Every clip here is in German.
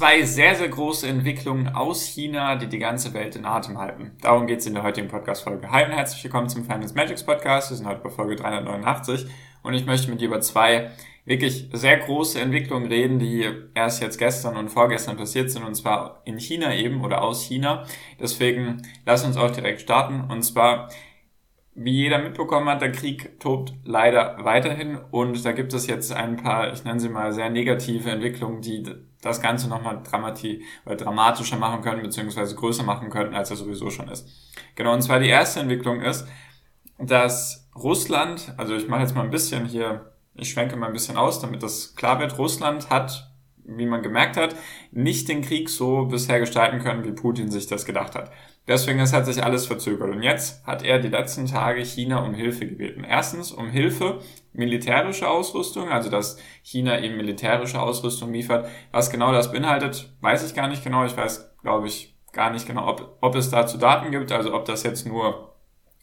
Zwei sehr, sehr große Entwicklungen aus China, die die ganze Welt in Atem halten. Darum geht es in der heutigen Podcast-Folge. Hi und herzlich willkommen zum Finance Magics Podcast. Wir sind heute bei Folge 389 und ich möchte mit dir über zwei wirklich sehr große Entwicklungen reden, die erst jetzt gestern und vorgestern passiert sind und zwar in China eben oder aus China. Deswegen lass uns auch direkt starten und zwar wie jeder mitbekommen hat, der Krieg tobt leider weiterhin und da gibt es jetzt ein paar, ich nenne sie mal sehr negative Entwicklungen, die das Ganze nochmal oder dramatischer machen können, beziehungsweise größer machen könnten, als er sowieso schon ist. Genau, und zwar die erste Entwicklung ist, dass Russland, also ich mache jetzt mal ein bisschen hier, ich schwenke mal ein bisschen aus, damit das klar wird, Russland hat wie man gemerkt hat, nicht den Krieg so bisher gestalten können, wie Putin sich das gedacht hat. Deswegen es hat sich alles verzögert. Und jetzt hat er die letzten Tage China um Hilfe gebeten. Erstens um Hilfe militärische Ausrüstung, also dass China eben militärische Ausrüstung liefert. Was genau das beinhaltet, weiß ich gar nicht genau. Ich weiß, glaube ich, gar nicht genau, ob, ob es dazu Daten gibt, also ob das jetzt nur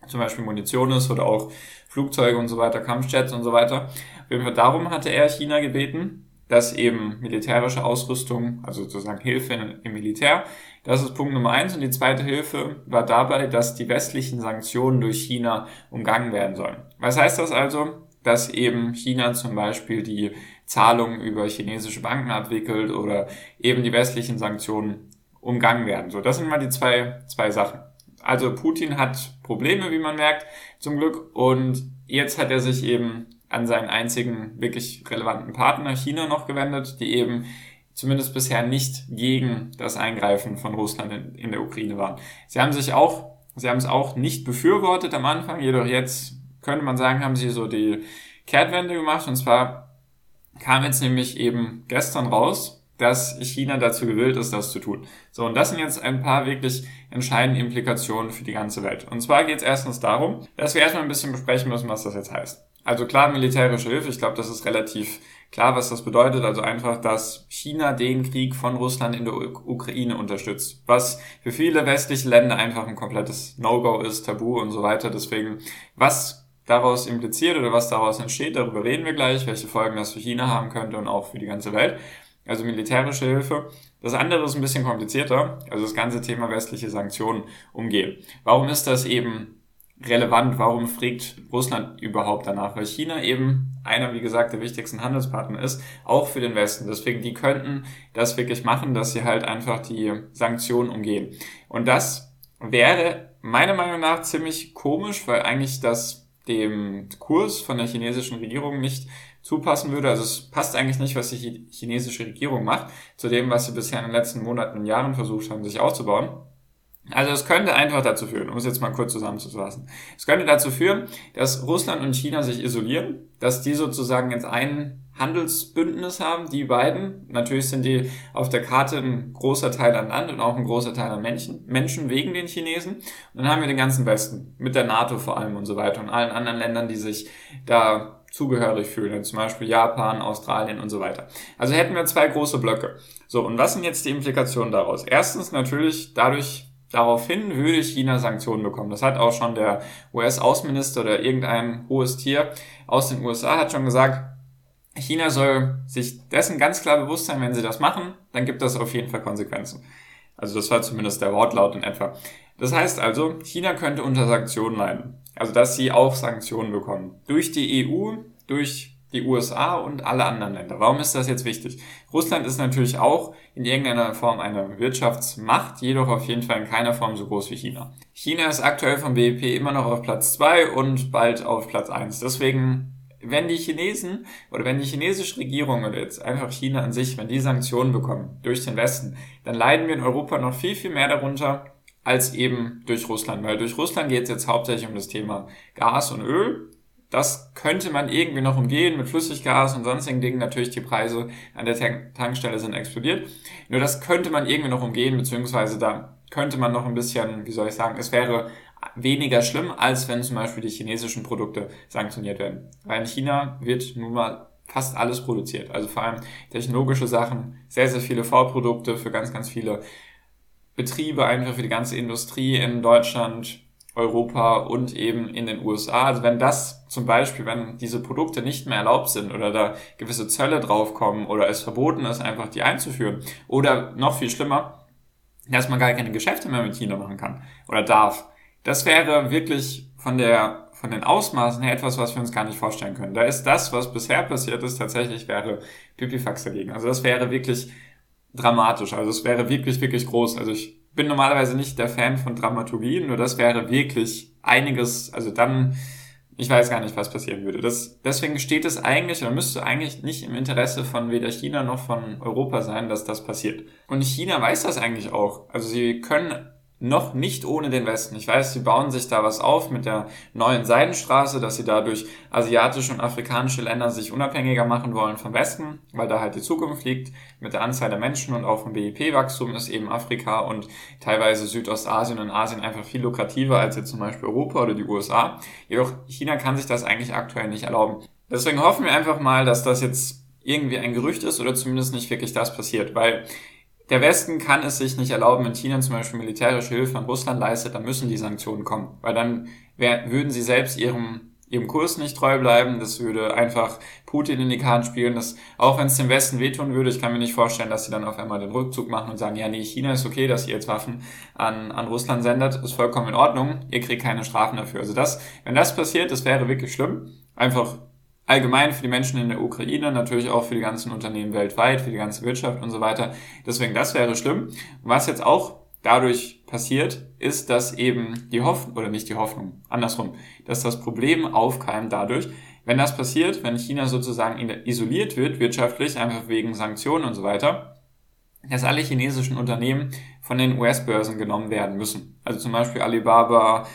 zum Beispiel Munition ist oder auch Flugzeuge und so weiter, Kampfjets und so weiter. Auf jeden Fall darum hatte er China gebeten dass eben militärische Ausrüstung, also sozusagen Hilfe im Militär, das ist Punkt Nummer eins. Und die zweite Hilfe war dabei, dass die westlichen Sanktionen durch China umgangen werden sollen. Was heißt das also? Dass eben China zum Beispiel die Zahlungen über chinesische Banken abwickelt oder eben die westlichen Sanktionen umgangen werden. So, das sind mal die zwei, zwei Sachen. Also Putin hat Probleme, wie man merkt, zum Glück. Und jetzt hat er sich eben an seinen einzigen wirklich relevanten Partner China noch gewendet, die eben zumindest bisher nicht gegen das Eingreifen von Russland in, in der Ukraine waren. Sie haben sich auch, sie haben es auch nicht befürwortet am Anfang, jedoch jetzt könnte man sagen, haben sie so die Kehrtwende gemacht und zwar kam jetzt nämlich eben gestern raus, dass China dazu gewillt ist, das zu tun. So, und das sind jetzt ein paar wirklich entscheidende Implikationen für die ganze Welt. Und zwar geht es erstens darum, dass wir erstmal ein bisschen besprechen müssen, was das jetzt heißt. Also klar, militärische Hilfe, ich glaube, das ist relativ klar, was das bedeutet. Also einfach, dass China den Krieg von Russland in der Ukraine unterstützt. Was für viele westliche Länder einfach ein komplettes No-Go ist, Tabu und so weiter. Deswegen, was daraus impliziert oder was daraus entsteht, darüber reden wir gleich, welche Folgen das für China haben könnte und auch für die ganze Welt. Also militärische Hilfe. Das andere ist ein bisschen komplizierter, also das ganze Thema westliche Sanktionen umgehen. Warum ist das eben relevant, warum fragt Russland überhaupt danach? Weil China eben einer, wie gesagt, der wichtigsten Handelspartner ist, auch für den Westen. Deswegen, die könnten das wirklich machen, dass sie halt einfach die Sanktionen umgehen. Und das wäre meiner Meinung nach ziemlich komisch, weil eigentlich das dem Kurs von der chinesischen Regierung nicht zupassen würde. Also es passt eigentlich nicht, was die chinesische Regierung macht, zu dem, was sie bisher in den letzten Monaten und Jahren versucht haben, sich aufzubauen. Also es könnte einfach dazu führen, um es jetzt mal kurz zusammenzufassen, es könnte dazu führen, dass Russland und China sich isolieren, dass die sozusagen jetzt ein Handelsbündnis haben, die beiden. Natürlich sind die auf der Karte ein großer Teil an Land und auch ein großer Teil an Menschen, Menschen wegen den Chinesen. Und dann haben wir den ganzen Westen, mit der NATO vor allem und so weiter und allen anderen Ländern, die sich da zugehörig fühlen, zum Beispiel Japan, Australien und so weiter. Also hätten wir zwei große Blöcke. So, und was sind jetzt die Implikationen daraus? Erstens natürlich dadurch Daraufhin würde China Sanktionen bekommen. Das hat auch schon der US-Außenminister oder irgendein hohes Tier aus den USA hat schon gesagt, China soll sich dessen ganz klar bewusst sein, wenn sie das machen, dann gibt das auf jeden Fall Konsequenzen. Also das war zumindest der Wortlaut in etwa. Das heißt also, China könnte unter Sanktionen leiden. Also dass sie auch Sanktionen bekommen. Durch die EU, durch die USA und alle anderen Länder. Warum ist das jetzt wichtig? Russland ist natürlich auch in irgendeiner Form eine Wirtschaftsmacht, jedoch auf jeden Fall in keiner Form so groß wie China. China ist aktuell vom BIP immer noch auf Platz zwei und bald auf Platz eins. Deswegen, wenn die Chinesen oder wenn die chinesische Regierung oder jetzt einfach China an sich, wenn die Sanktionen bekommen durch den Westen, dann leiden wir in Europa noch viel, viel mehr darunter als eben durch Russland. Weil durch Russland geht es jetzt hauptsächlich um das Thema Gas und Öl das könnte man irgendwie noch umgehen mit Flüssiggas und sonstigen Dingen. Natürlich die Preise an der Tankstelle sind explodiert. Nur das könnte man irgendwie noch umgehen, beziehungsweise da könnte man noch ein bisschen, wie soll ich sagen, es wäre weniger schlimm, als wenn zum Beispiel die chinesischen Produkte sanktioniert werden. Weil in China wird nun mal fast alles produziert. Also vor allem technologische Sachen, sehr, sehr viele Vorprodukte für ganz, ganz viele Betriebe, einfach für die ganze Industrie in Deutschland, Europa und eben in den USA. Also wenn das zum Beispiel, wenn diese Produkte nicht mehr erlaubt sind oder da gewisse Zölle draufkommen oder es verboten ist, einfach die einzuführen oder noch viel schlimmer, dass man gar keine Geschäfte mehr mit China machen kann oder darf. Das wäre wirklich von der, von den Ausmaßen her etwas, was wir uns gar nicht vorstellen können. Da ist das, was bisher passiert ist, tatsächlich wäre Pipifax dagegen. Also das wäre wirklich dramatisch. Also es wäre wirklich, wirklich groß. Also ich bin normalerweise nicht der Fan von Dramaturgie, nur das wäre wirklich einiges, also dann, ich weiß gar nicht, was passieren würde. Das, deswegen steht es eigentlich oder müsste eigentlich nicht im Interesse von weder China noch von Europa sein, dass das passiert. Und China weiß das eigentlich auch. Also sie können noch nicht ohne den Westen. Ich weiß, sie bauen sich da was auf mit der neuen Seidenstraße, dass sie dadurch asiatische und afrikanische Länder sich unabhängiger machen wollen vom Westen, weil da halt die Zukunft liegt. Mit der Anzahl der Menschen und auch vom BIP-Wachstum ist eben Afrika und teilweise Südostasien und Asien einfach viel lukrativer als jetzt zum Beispiel Europa oder die USA. Jedoch China kann sich das eigentlich aktuell nicht erlauben. Deswegen hoffen wir einfach mal, dass das jetzt irgendwie ein Gerücht ist oder zumindest nicht wirklich das passiert, weil der Westen kann es sich nicht erlauben, wenn China zum Beispiel militärische Hilfe an Russland leistet, dann müssen die Sanktionen kommen, weil dann wär, würden sie selbst ihrem, ihrem Kurs nicht treu bleiben. Das würde einfach Putin in die Karten spielen. Das, auch wenn es dem Westen wehtun würde, ich kann mir nicht vorstellen, dass sie dann auf einmal den Rückzug machen und sagen, ja, nee, China ist okay, dass ihr jetzt Waffen an, an Russland sendet, ist vollkommen in Ordnung, ihr kriegt keine Strafen dafür. Also das, wenn das passiert, das wäre wirklich schlimm. Einfach allgemein für die Menschen in der Ukraine, natürlich auch für die ganzen Unternehmen weltweit, für die ganze Wirtschaft und so weiter. Deswegen, das wäre schlimm. Was jetzt auch dadurch passiert, ist, dass eben die Hoffnung, oder nicht die Hoffnung, andersrum, dass das Problem aufkeimt dadurch, wenn das passiert, wenn China sozusagen isoliert wird, wirtschaftlich, einfach wegen Sanktionen und so weiter, dass alle chinesischen Unternehmen von den US-Börsen genommen werden müssen. Also zum Beispiel Alibaba,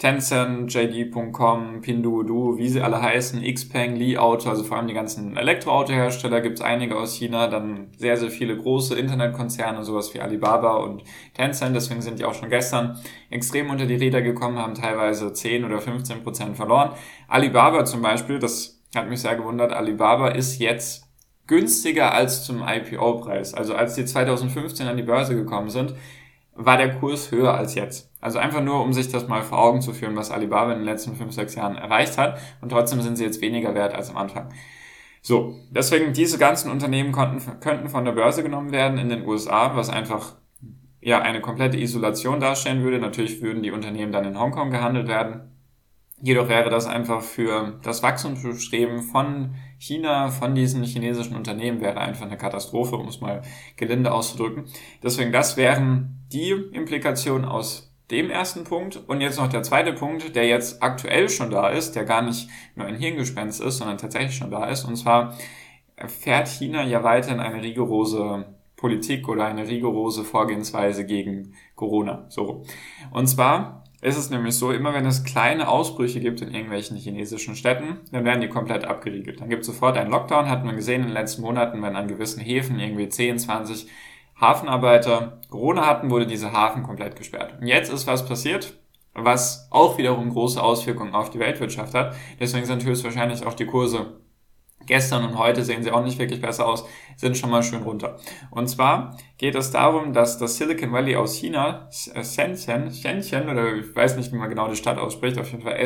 Tencent, JD.com, Pinduoduo, wie sie alle heißen, Xpeng, Li Auto, also vor allem die ganzen Elektroautohersteller gibt es einige aus China, dann sehr, sehr viele große Internetkonzerne, sowas wie Alibaba und Tencent, deswegen sind die auch schon gestern extrem unter die Räder gekommen, haben teilweise 10 oder 15 Prozent verloren. Alibaba zum Beispiel, das hat mich sehr gewundert, Alibaba ist jetzt günstiger als zum IPO-Preis. Also als die 2015 an die Börse gekommen sind, war der Kurs höher als jetzt. Also einfach nur, um sich das mal vor Augen zu führen, was Alibaba in den letzten 5, 6 Jahren erreicht hat. Und trotzdem sind sie jetzt weniger wert als am Anfang. So, deswegen diese ganzen Unternehmen konnten, könnten von der Börse genommen werden in den USA, was einfach ja eine komplette Isolation darstellen würde. Natürlich würden die Unternehmen dann in Hongkong gehandelt werden. Jedoch wäre das einfach für das Wachstumsstreben von China, von diesen chinesischen Unternehmen, wäre einfach eine Katastrophe, um es mal gelinde auszudrücken. Deswegen, das wären die Implikationen aus dem ersten Punkt. Und jetzt noch der zweite Punkt, der jetzt aktuell schon da ist, der gar nicht nur ein Hirngespenst ist, sondern tatsächlich schon da ist. Und zwar fährt China ja weiterhin eine rigorose Politik oder eine rigorose Vorgehensweise gegen Corona. So. Und zwar ist es nämlich so, immer wenn es kleine Ausbrüche gibt in irgendwelchen chinesischen Städten, dann werden die komplett abgeriegelt. Dann gibt es sofort einen Lockdown, hat man gesehen in den letzten Monaten, wenn an gewissen Häfen irgendwie 10, 20 Hafenarbeiter Corona hatten, wurde diese Hafen komplett gesperrt. Und jetzt ist was passiert, was auch wiederum große Auswirkungen auf die Weltwirtschaft hat. Deswegen sind höchstwahrscheinlich auch die Kurse Gestern und heute sehen sie auch nicht wirklich besser aus, sind schon mal schön runter. Und zwar geht es darum, dass das Silicon Valley aus China, äh, Shenzhen, Shenzhen, oder ich weiß nicht, wie man genau die Stadt ausspricht, auf jeden Fall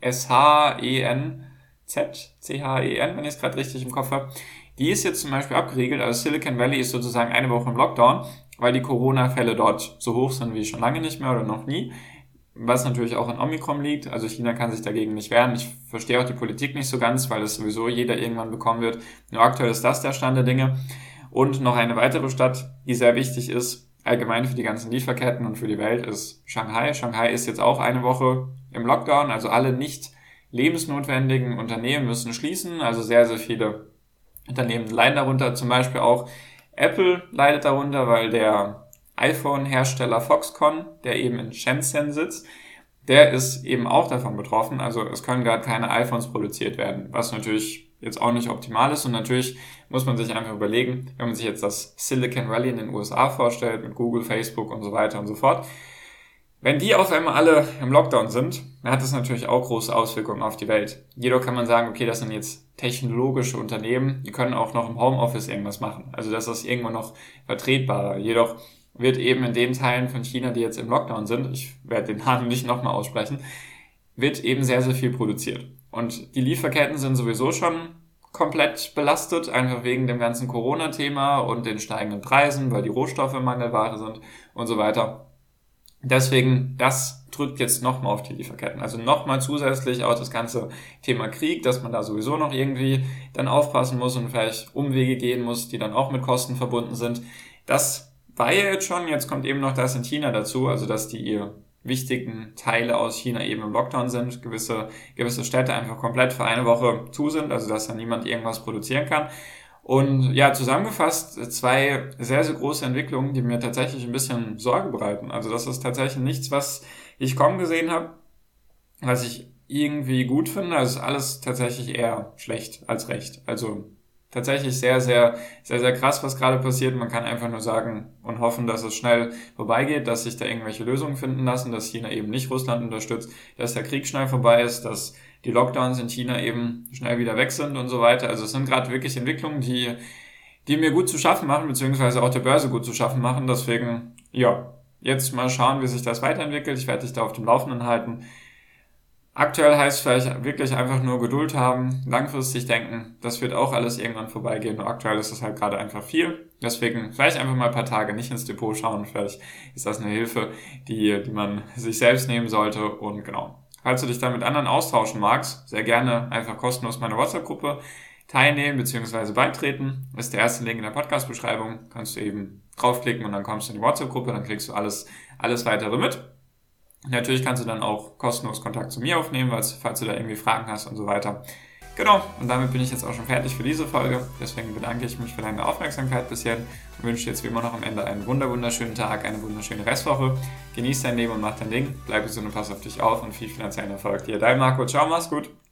S-H-E-N, Z, C-H-E-N, wenn ich es gerade richtig im Kopf habe, die ist jetzt zum Beispiel abgeriegelt. Also Silicon Valley ist sozusagen eine Woche im Lockdown, weil die Corona-Fälle dort so hoch sind wie schon lange nicht mehr oder noch nie was natürlich auch an Omikron liegt. Also China kann sich dagegen nicht wehren. Ich verstehe auch die Politik nicht so ganz, weil es sowieso jeder irgendwann bekommen wird. Nur aktuell ist das der Stand der Dinge. Und noch eine weitere Stadt, die sehr wichtig ist, allgemein für die ganzen Lieferketten und für die Welt, ist Shanghai. Shanghai ist jetzt auch eine Woche im Lockdown, also alle nicht lebensnotwendigen Unternehmen müssen schließen. Also sehr, sehr viele Unternehmen leiden darunter. Zum Beispiel auch Apple leidet darunter, weil der iPhone-Hersteller Foxconn, der eben in Shenzhen sitzt, der ist eben auch davon betroffen. Also es können gerade keine iPhones produziert werden, was natürlich jetzt auch nicht optimal ist. Und natürlich muss man sich einfach überlegen, wenn man sich jetzt das Silicon Valley in den USA vorstellt, mit Google, Facebook und so weiter und so fort. Wenn die auf einmal alle im Lockdown sind, dann hat das natürlich auch große Auswirkungen auf die Welt. Jedoch kann man sagen, okay, das sind jetzt technologische Unternehmen, die können auch noch im Homeoffice irgendwas machen. Also das ist irgendwo noch vertretbarer. Jedoch wird eben in den Teilen von China, die jetzt im Lockdown sind, ich werde den Namen nicht nochmal aussprechen, wird eben sehr, sehr viel produziert. Und die Lieferketten sind sowieso schon komplett belastet, einfach wegen dem ganzen Corona-Thema und den steigenden Preisen, weil die Rohstoffe Mangelware sind und so weiter. Deswegen, das drückt jetzt nochmal auf die Lieferketten. Also nochmal zusätzlich auch das ganze Thema Krieg, dass man da sowieso noch irgendwie dann aufpassen muss und vielleicht Umwege gehen muss, die dann auch mit Kosten verbunden sind. Das war ja jetzt schon, jetzt kommt eben noch das in China dazu, also dass die wichtigen Teile aus China eben im Lockdown sind, gewisse, gewisse Städte einfach komplett für eine Woche zu sind, also dass da niemand irgendwas produzieren kann. Und ja, zusammengefasst zwei sehr, sehr große Entwicklungen, die mir tatsächlich ein bisschen Sorge bereiten. Also das ist tatsächlich nichts, was ich kaum gesehen habe, was ich irgendwie gut finde. Also ist alles tatsächlich eher schlecht als recht. Also tatsächlich sehr, sehr, sehr, sehr krass, was gerade passiert. Man kann einfach nur sagen und hoffen, dass es schnell vorbeigeht, dass sich da irgendwelche Lösungen finden lassen, dass China eben nicht Russland unterstützt, dass der Krieg schnell vorbei ist, dass die Lockdowns in China eben schnell wieder weg sind und so weiter. Also es sind gerade wirklich Entwicklungen, die, die mir gut zu schaffen machen, beziehungsweise auch der Börse gut zu schaffen machen. Deswegen, ja, jetzt mal schauen, wie sich das weiterentwickelt. Ich werde dich da auf dem Laufenden halten. Aktuell heißt vielleicht wirklich einfach nur Geduld haben, langfristig denken, das wird auch alles irgendwann vorbeigehen. Nur aktuell ist es halt gerade einfach viel. Deswegen vielleicht einfach mal ein paar Tage nicht ins Depot schauen. Vielleicht ist das eine Hilfe, die, die man sich selbst nehmen sollte. Und genau. Falls du dich da mit anderen austauschen magst, sehr gerne einfach kostenlos meine WhatsApp-Gruppe teilnehmen bzw. beitreten. Ist der erste Link in der Podcast-Beschreibung. Kannst du eben draufklicken und dann kommst du in die WhatsApp-Gruppe, dann kriegst du alles, alles weitere mit. Natürlich kannst du dann auch kostenlos Kontakt zu mir aufnehmen, falls du da irgendwie Fragen hast und so weiter. Genau, und damit bin ich jetzt auch schon fertig für diese Folge. Deswegen bedanke ich mich für deine Aufmerksamkeit bisher und wünsche dir jetzt wie immer noch am Ende einen wunderschönen Tag, eine wunderschöne Restwoche. Genieß dein Leben und mach dein Ding. Bleib gesund und pass auf dich auf und viel finanziellen Erfolg dir. Dein Marco, ciao, mach's gut.